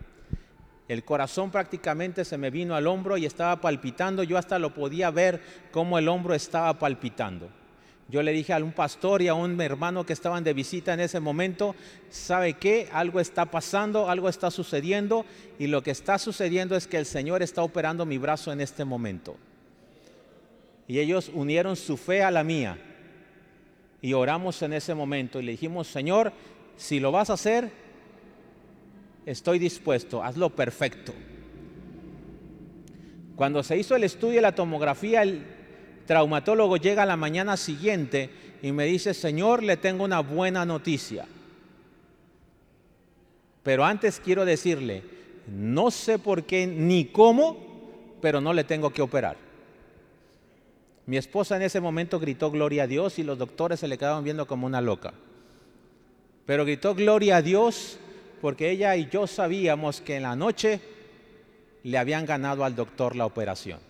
El corazón prácticamente se me vino al hombro y estaba palpitando. Yo hasta lo podía ver cómo el hombro estaba palpitando. Yo le dije a un pastor y a un hermano que estaban de visita en ese momento, ¿sabe qué? Algo está pasando, algo está sucediendo y lo que está sucediendo es que el Señor está operando mi brazo en este momento. Y ellos unieron su fe a la mía y oramos en ese momento y le dijimos, Señor, si lo vas a hacer, estoy dispuesto, hazlo perfecto. Cuando se hizo el estudio de la tomografía, el traumatólogo llega a la mañana siguiente y me dice, Señor, le tengo una buena noticia. Pero antes quiero decirle, no sé por qué ni cómo, pero no le tengo que operar. Mi esposa en ese momento gritó gloria a Dios y los doctores se le quedaban viendo como una loca. Pero gritó gloria a Dios porque ella y yo sabíamos que en la noche le habían ganado al doctor la operación.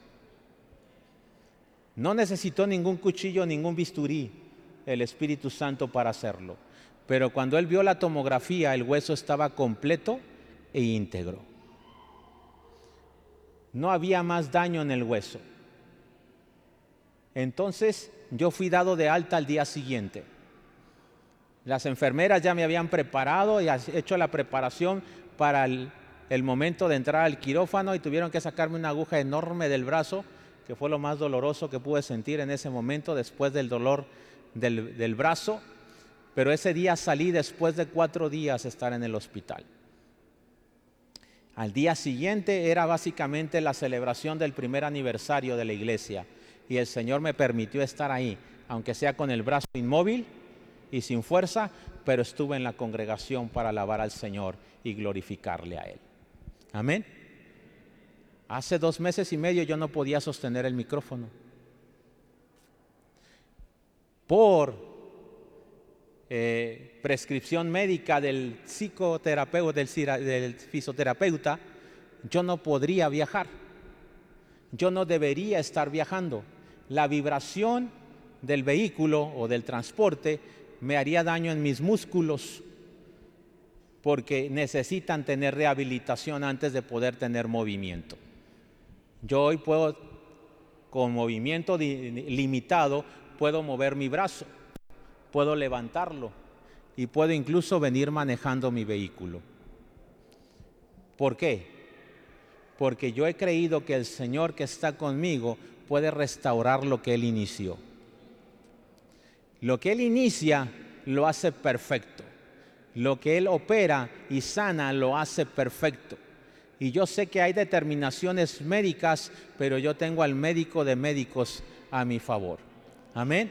No necesitó ningún cuchillo, ningún bisturí el Espíritu Santo para hacerlo. Pero cuando él vio la tomografía, el hueso estaba completo e íntegro. No había más daño en el hueso. Entonces yo fui dado de alta al día siguiente. Las enfermeras ya me habían preparado y hecho la preparación para el, momento de entrar al quirófano y tuvieron que sacarme una aguja enorme del brazo, que fue lo más doloroso que pude sentir en ese momento después del dolor del, del brazo. Pero ese día salí después de cuatro días estar en el hospital. Al día siguiente era básicamente la celebración del primer aniversario de la iglesia y el Señor me permitió estar ahí, aunque sea con el brazo inmóvil y sin fuerza, pero estuve en la congregación para alabar al Señor y glorificarle a Él. Amén. Hace dos meses y medio yo no podía sostener el micrófono. Por eh, prescripción médica del psicoterapeuta, del, del fisioterapeuta, yo no podría viajar. Yo no debería estar viajando. La vibración del vehículo o del transporte me haría daño en mis músculos porque necesitan tener rehabilitación antes de poder tener movimiento. Yo hoy puedo, con movimiento limitado, puedo mover mi brazo, puedo levantarlo y puedo incluso venir manejando mi vehículo. ¿Por qué? Porque yo he creído que el Señor que está conmigo puede restaurar lo que Él inició. Lo que Él inicia lo hace perfecto. Lo que Él opera y sana lo hace perfecto. Y yo sé que hay determinaciones médicas, pero yo tengo al médico de médicos a mi favor. Amén.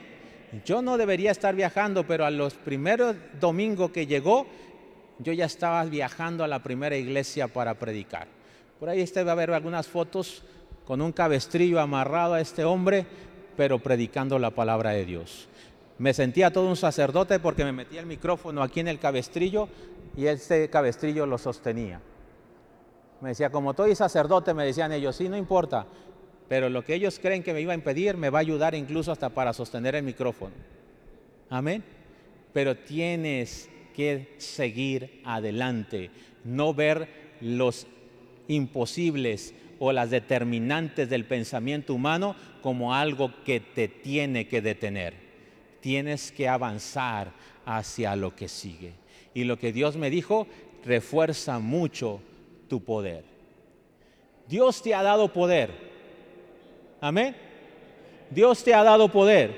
Yo no debería estar viajando, pero a los primeros domingos que llegó, yo ya estaba viajando a la primera iglesia para predicar. Por ahí usted va a ver algunas fotos con un cabestrillo amarrado a este hombre, pero predicando la palabra de Dios. Me sentía todo un sacerdote porque me metía el micrófono aquí en el cabestrillo y este cabestrillo lo sostenía. Me decía, como soy sacerdote, me decían ellos, sí, no importa, pero lo que ellos creen que me iba a impedir me va a ayudar incluso hasta para sostener el micrófono. Amén. Pero tienes que seguir adelante, no ver los imposibles o las determinantes del pensamiento humano como algo que te tiene que detener tienes que avanzar hacia lo que sigue. Y lo que Dios me dijo, refuerza mucho tu poder. Dios te ha dado poder. Amén. Dios te ha dado poder.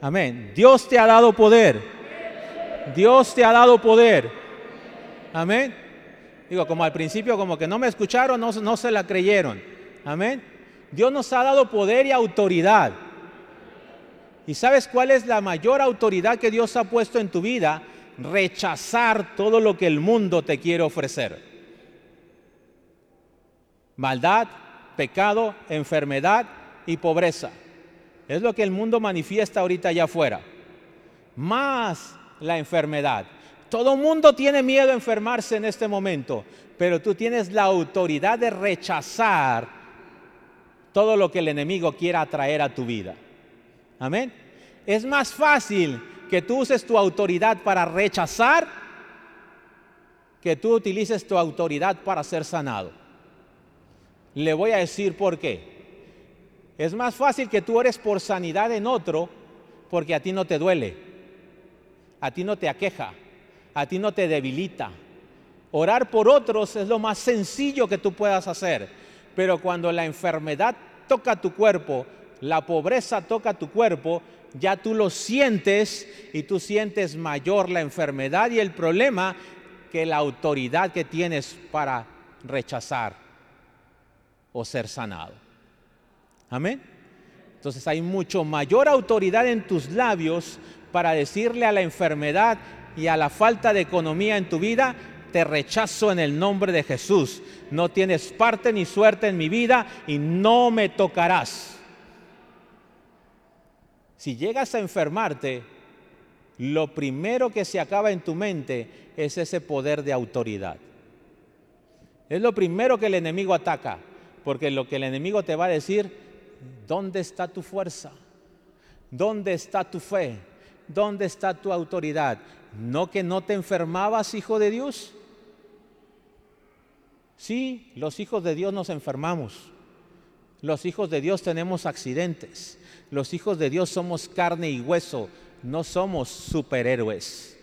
Amén. Dios te ha dado poder. Dios te ha dado poder. Amén. Digo, como al principio, como que no me escucharon, no, no se la creyeron. Amén. Dios nos ha dado poder y autoridad. ¿Y sabes cuál es la mayor autoridad que Dios ha puesto en tu vida? Rechazar todo lo que el mundo te quiere ofrecer. Maldad, pecado, enfermedad y pobreza. Es lo que el mundo manifiesta ahorita allá afuera. Más la enfermedad. Todo mundo tiene miedo a enfermarse en este momento, pero tú tienes la autoridad de rechazar todo lo que el enemigo quiera traer a tu vida. Amén. Es más fácil que tú uses tu autoridad para rechazar que tú utilices tu autoridad para ser sanado. Le voy a decir por qué. Es más fácil que tú ores por sanidad en otro porque a ti no te duele, a ti no te aqueja, a ti no te debilita. Orar por otros es lo más sencillo que tú puedas hacer, pero cuando la enfermedad toca tu cuerpo, la pobreza toca tu cuerpo, ya tú lo sientes y tú sientes mayor la enfermedad y el problema que la autoridad que tienes para rechazar o ser sanado. Amén. Entonces hay mucho mayor autoridad en tus labios para decirle a la enfermedad y a la falta de economía en tu vida, te rechazo en el nombre de Jesús. No tienes parte ni suerte en mi vida y no me tocarás. Si llegas a enfermarte, lo primero que se acaba en tu mente es ese poder de autoridad. Es lo primero que el enemigo ataca, porque lo que el enemigo te va a decir, ¿dónde está tu fuerza? ¿Dónde está tu fe? ¿Dónde está tu autoridad? ¿No que no te enfermabas, hijo de Dios? Sí, los hijos de Dios nos enfermamos. Los hijos de Dios tenemos accidentes. Los hijos de Dios somos carne y hueso, no somos superhéroes.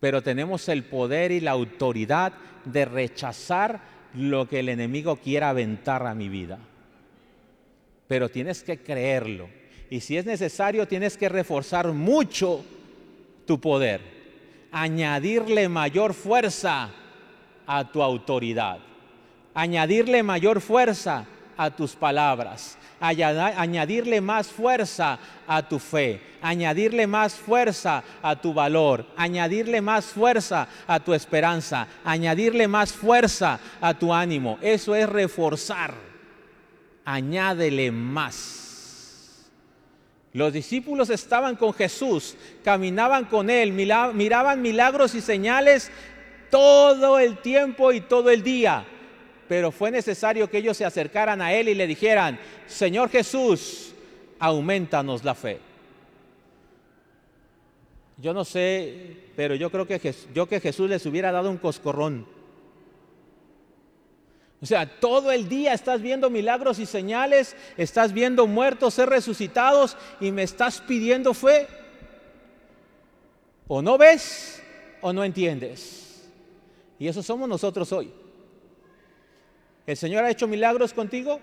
Pero tenemos el poder y la autoridad de rechazar lo que el enemigo quiera aventar a mi vida. Pero tienes que creerlo. Y si es necesario, tienes que reforzar mucho tu poder. Añadirle mayor fuerza a tu autoridad. Añadirle mayor fuerza a tus palabras, añadirle más fuerza a tu fe, añadirle más fuerza a tu valor, añadirle más fuerza a tu esperanza, añadirle más fuerza a tu ánimo. Eso es reforzar. Añádele más. Los discípulos estaban con Jesús, caminaban con Él, miraban milagros y señales todo el tiempo y todo el día pero fue necesario que ellos se acercaran a Él y le dijeran, Señor Jesús, aumentanos la fe. Yo no sé, pero yo creo que, yo que Jesús les hubiera dado un coscorrón. O sea, todo el día estás viendo milagros y señales, estás viendo muertos ser resucitados y me estás pidiendo fe. O no ves o no entiendes. Y eso somos nosotros hoy. ¿El Señor ha hecho milagros contigo?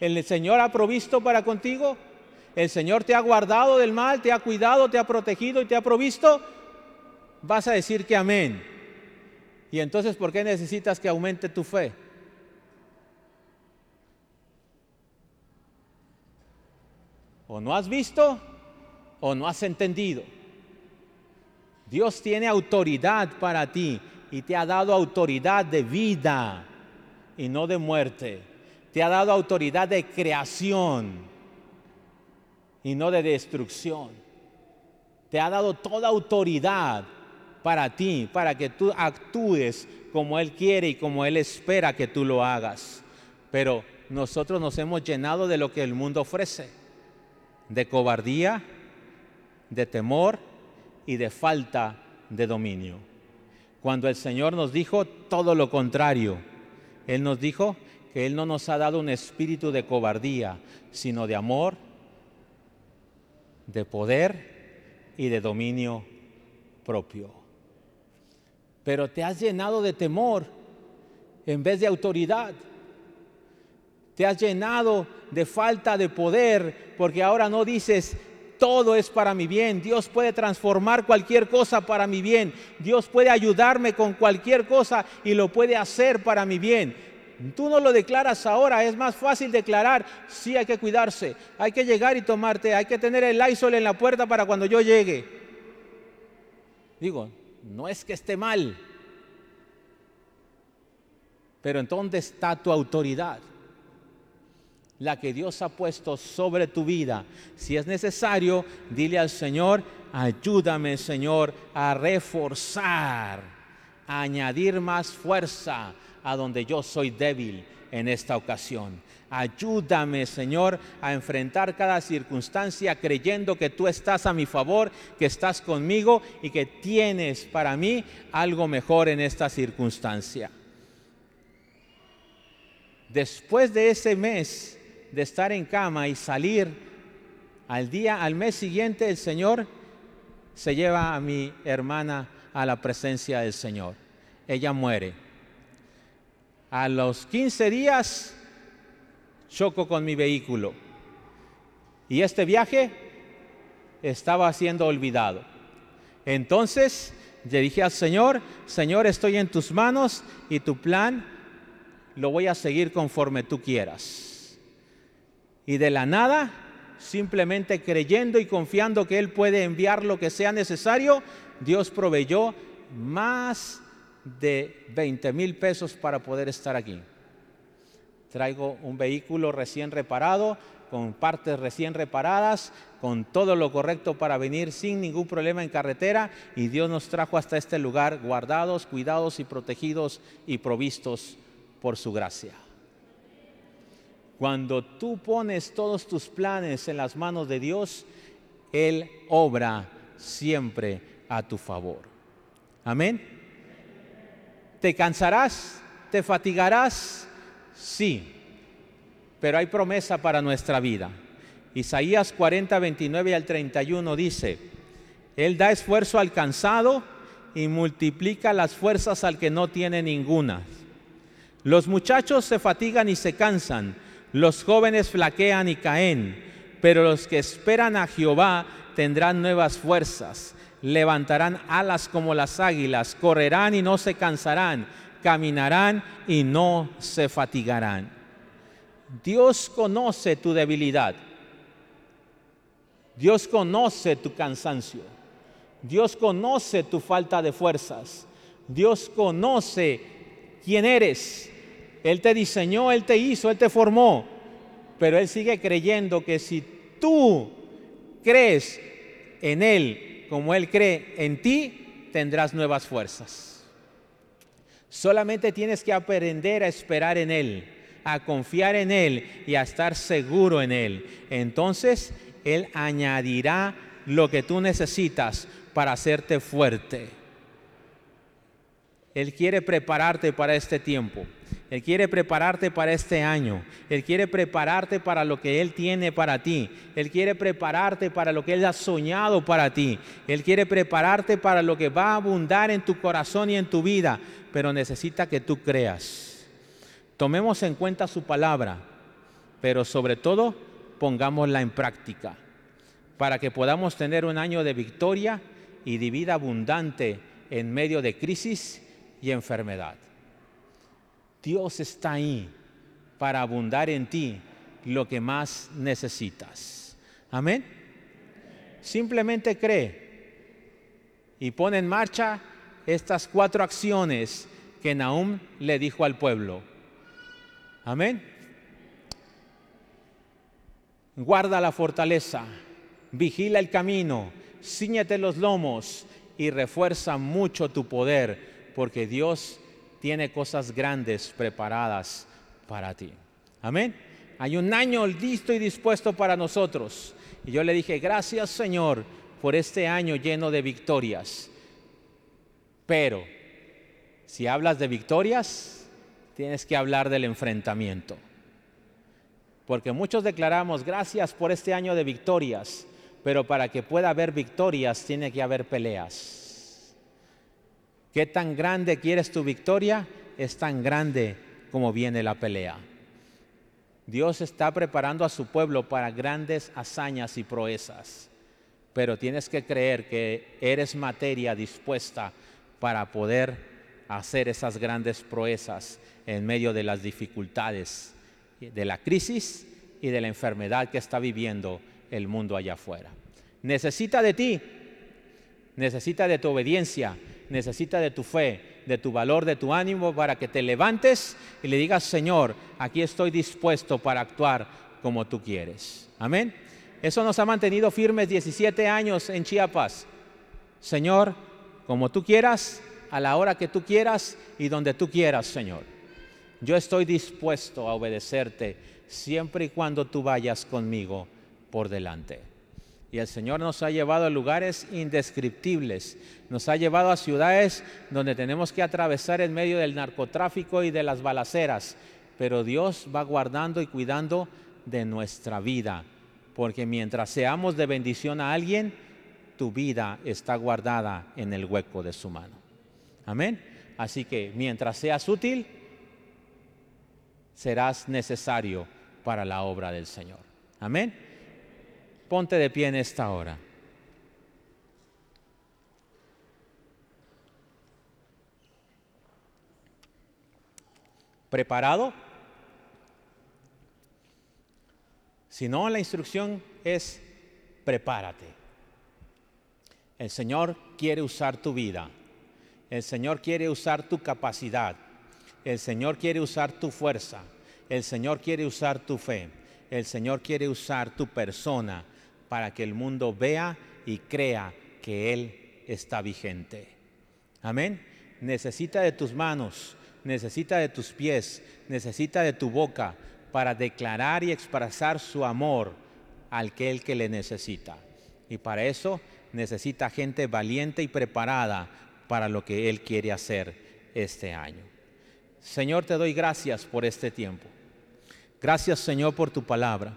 ¿El Señor ha provisto para contigo? ¿El Señor te ha guardado del mal, te ha cuidado, te ha protegido y te ha provisto? Vas a decir que amén. Y entonces, ¿por qué necesitas que aumente tu fe? O no has visto o no has entendido. Dios tiene autoridad para ti y te ha dado autoridad de vida y no de muerte. Te ha dado autoridad de creación y no de destrucción. Te ha dado toda autoridad para ti, para que tú actúes como Él quiere y como Él espera que tú lo hagas. Pero nosotros nos hemos llenado de lo que el mundo ofrece, de cobardía, de temor y de falta de dominio. Cuando el Señor nos dijo todo lo contrario, él nos dijo que Él no nos ha dado un espíritu de cobardía, sino de amor, de poder y de dominio propio. Pero te has llenado de temor en vez de autoridad. Te has llenado de falta de poder porque ahora no dices, todo es para mi bien. Dios puede transformar cualquier cosa para mi bien. Dios puede ayudarme con cualquier cosa y lo puede hacer para mi bien. Tú no lo declaras ahora, es más fácil declarar, sí hay que cuidarse, hay que llegar y tomarte, hay que tener el Lysol en la puerta para cuando yo llegue. Digo, no es que esté mal, pero ¿en dónde está tu autoridad? La que Dios ha puesto sobre tu vida. Si es necesario, dile al Señor, ayúdame Señor a reforzar, a añadir más fuerza a donde yo soy débil en esta ocasión. Ayúdame, Señor, a enfrentar cada circunstancia creyendo que tú estás a mi favor, que estás conmigo y que tienes para mí algo mejor en esta circunstancia. Después de ese mes, de estar en cama y salir al día, al mes siguiente, el Señor se lleva a mi hermana a la presencia del Señor. Ella muere. A los 15 días choco con mi vehículo. Y este viaje estaba siendo olvidado. Entonces le dije al Señor, Señor, estoy en tus manos y tu plan lo voy a seguir conforme tú quieras y de la nada, simplemente creyendo y confiando que Él puede enviar lo que sea necesario, Dios proveyó más de 20 mil pesos para poder estar aquí. Traigo un vehículo recién reparado, con partes recién reparadas, con todo lo correcto para venir sin ningún problema en carretera y Dios nos trajo hasta este lugar guardados, cuidados y protegidos y provistos por su gracia. Cuando tú pones todos tus planes en las manos de Dios, Él obra siempre a tu favor. Amén. ¿Te cansarás? ¿Te fatigarás? Sí, pero hay promesa para nuestra vida. Isaías 40, 29 al 31 dice, Él da esfuerzo al cansado y multiplica las fuerzas al que no tiene ninguna. Los muchachos se fatigan y se cansan los jóvenes flaquean y caen, pero los que esperan a Jehová tendrán nuevas fuerzas, levantarán alas como las águilas, correrán y no se cansarán, caminarán y no se fatigarán. Dios conoce tu debilidad. Dios conoce tu cansancio. Dios conoce tu falta de fuerzas. Dios conoce quién eres. Él te diseñó, Él te hizo, Él te formó. Pero Él sigue creyendo que si tú crees en Él como Él cree en ti, tendrás nuevas fuerzas. Solamente tienes que aprender a esperar en Él, a confiar en Él y a estar seguro en Él. Entonces Él añadirá lo que tú necesitas para hacerte fuerte. Él quiere prepararte para este tiempo. Él quiere prepararte para este año. Él quiere prepararte para lo que Él tiene para ti. Él quiere prepararte para lo que Él ha soñado para ti. Él quiere prepararte para lo que va a abundar en tu corazón y en tu vida. Pero necesita que tú creas. Tomemos en cuenta su palabra, pero sobre todo pongámosla en práctica para que podamos tener un año de victoria y de vida abundante en medio de crisis y enfermedad. Dios está ahí para abundar en ti lo que más necesitas. Amén. Simplemente cree y pone en marcha estas cuatro acciones que Nahum le dijo al pueblo. Amén. Guarda la fortaleza, vigila el camino, ciñete los lomos y refuerza mucho tu poder, porque Dios tiene cosas grandes preparadas para ti. Amén. Hay un año listo y dispuesto para nosotros. Y yo le dije, gracias Señor por este año lleno de victorias. Pero si hablas de victorias, tienes que hablar del enfrentamiento. Porque muchos declaramos, gracias por este año de victorias, pero para que pueda haber victorias tiene que haber peleas. ¿Qué tan grande quieres tu victoria? Es tan grande como viene la pelea. Dios está preparando a su pueblo para grandes hazañas y proezas, pero tienes que creer que eres materia dispuesta para poder hacer esas grandes proezas en medio de las dificultades, de la crisis y de la enfermedad que está viviendo el mundo allá afuera. Necesita de ti, necesita de tu obediencia, necesita de tu fe, de tu valor, de tu ánimo para que te levantes y le digas, Señor, aquí estoy dispuesto para actuar como tú quieres. Amén. Eso nos ha mantenido firmes 17 años en Chiapas. Señor, como tú quieras, a la hora que tú quieras y donde tú quieras, Señor. Yo estoy dispuesto a obedecerte siempre y cuando tú vayas conmigo por delante. Y el Señor nos ha llevado a lugares indescriptibles, nos ha llevado a ciudades donde tenemos que atravesar en medio del narcotráfico y de las balaceras, pero Dios va guardando y cuidando de nuestra vida, porque mientras seamos de bendición a alguien, tu vida está guardada en el hueco de su mano. Amén. Así que mientras seas útil, serás necesario para la obra del Señor. Amén. Ponte de pie en esta hora. ¿Preparado? Si no, la instrucción es prepárate. El Señor quiere usar tu vida. El Señor quiere usar tu capacidad. El Señor quiere usar tu fuerza. El Señor quiere usar tu fe. El Señor quiere usar tu persona para que el mundo vea y crea que Él está vigente. Amén. Necesita de tus manos, necesita de tus pies, necesita de tu boca para declarar y expresar su amor al que que le necesita. Y para eso necesita gente valiente y preparada para lo que Él quiere hacer este año. Señor, te doy gracias por este tiempo. Gracias, Señor, por tu palabra.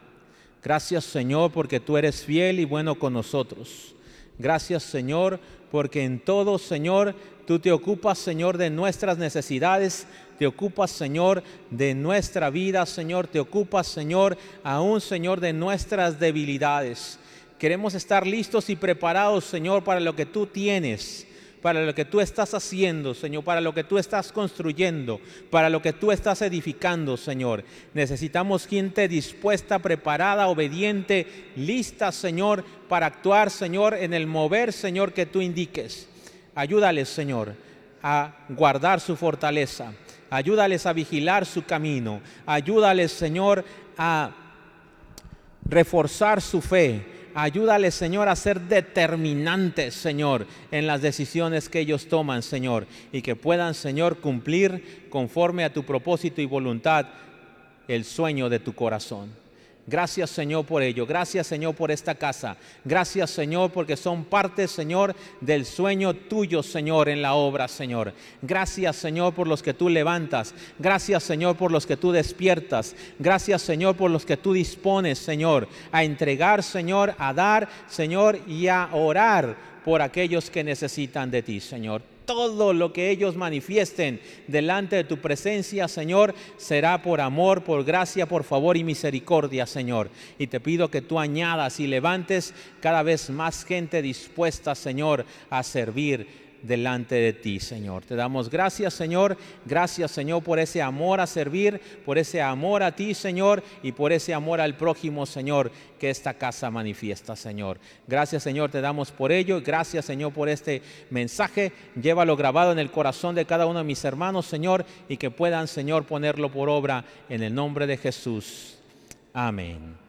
Gracias Señor porque tú eres fiel y bueno con nosotros. Gracias Señor porque en todo Señor tú te ocupas Señor de nuestras necesidades, te ocupas Señor de nuestra vida Señor, te ocupas Señor aún Señor de nuestras debilidades. Queremos estar listos y preparados Señor para lo que tú tienes para lo que tú estás haciendo, Señor, para lo que tú estás construyendo, para lo que tú estás edificando, Señor. Necesitamos gente dispuesta, preparada, obediente, lista, Señor, para actuar, Señor, en el mover, Señor, que tú indiques. Ayúdales, Señor, a guardar su fortaleza. Ayúdales a vigilar su camino. Ayúdales, Señor, a reforzar su fe Ayúdale, Señor, a ser determinantes, Señor, en las decisiones que ellos toman, Señor, y que puedan, Señor, cumplir conforme a tu propósito y voluntad el sueño de tu corazón. Gracias Señor por ello. Gracias Señor por esta casa. Gracias Señor porque son parte Señor del sueño tuyo Señor en la obra Señor. Gracias Señor por los que tú levantas. Gracias Señor por los que tú despiertas. Gracias Señor por los que tú dispones Señor a entregar Señor, a dar Señor y a orar por aquellos que necesitan de ti Señor todo lo que ellos manifiesten delante de tu presencia, Señor, será por amor, por gracia, por favor y misericordia, Señor. Y te pido que tú añadas y levantes cada vez más gente dispuesta, Señor, a servir delante de ti, Señor. Te damos gracias, Señor. Gracias, Señor, por ese amor a servir, por ese amor a ti, Señor, y por ese amor al prójimo, Señor, que esta casa manifiesta, Señor. Gracias, Señor, te damos por ello. Gracias, Señor, por este mensaje. Llévalo grabado en el corazón de cada uno de mis hermanos, Señor, y que puedan, Señor, ponerlo por obra en el nombre de Jesús. Amén.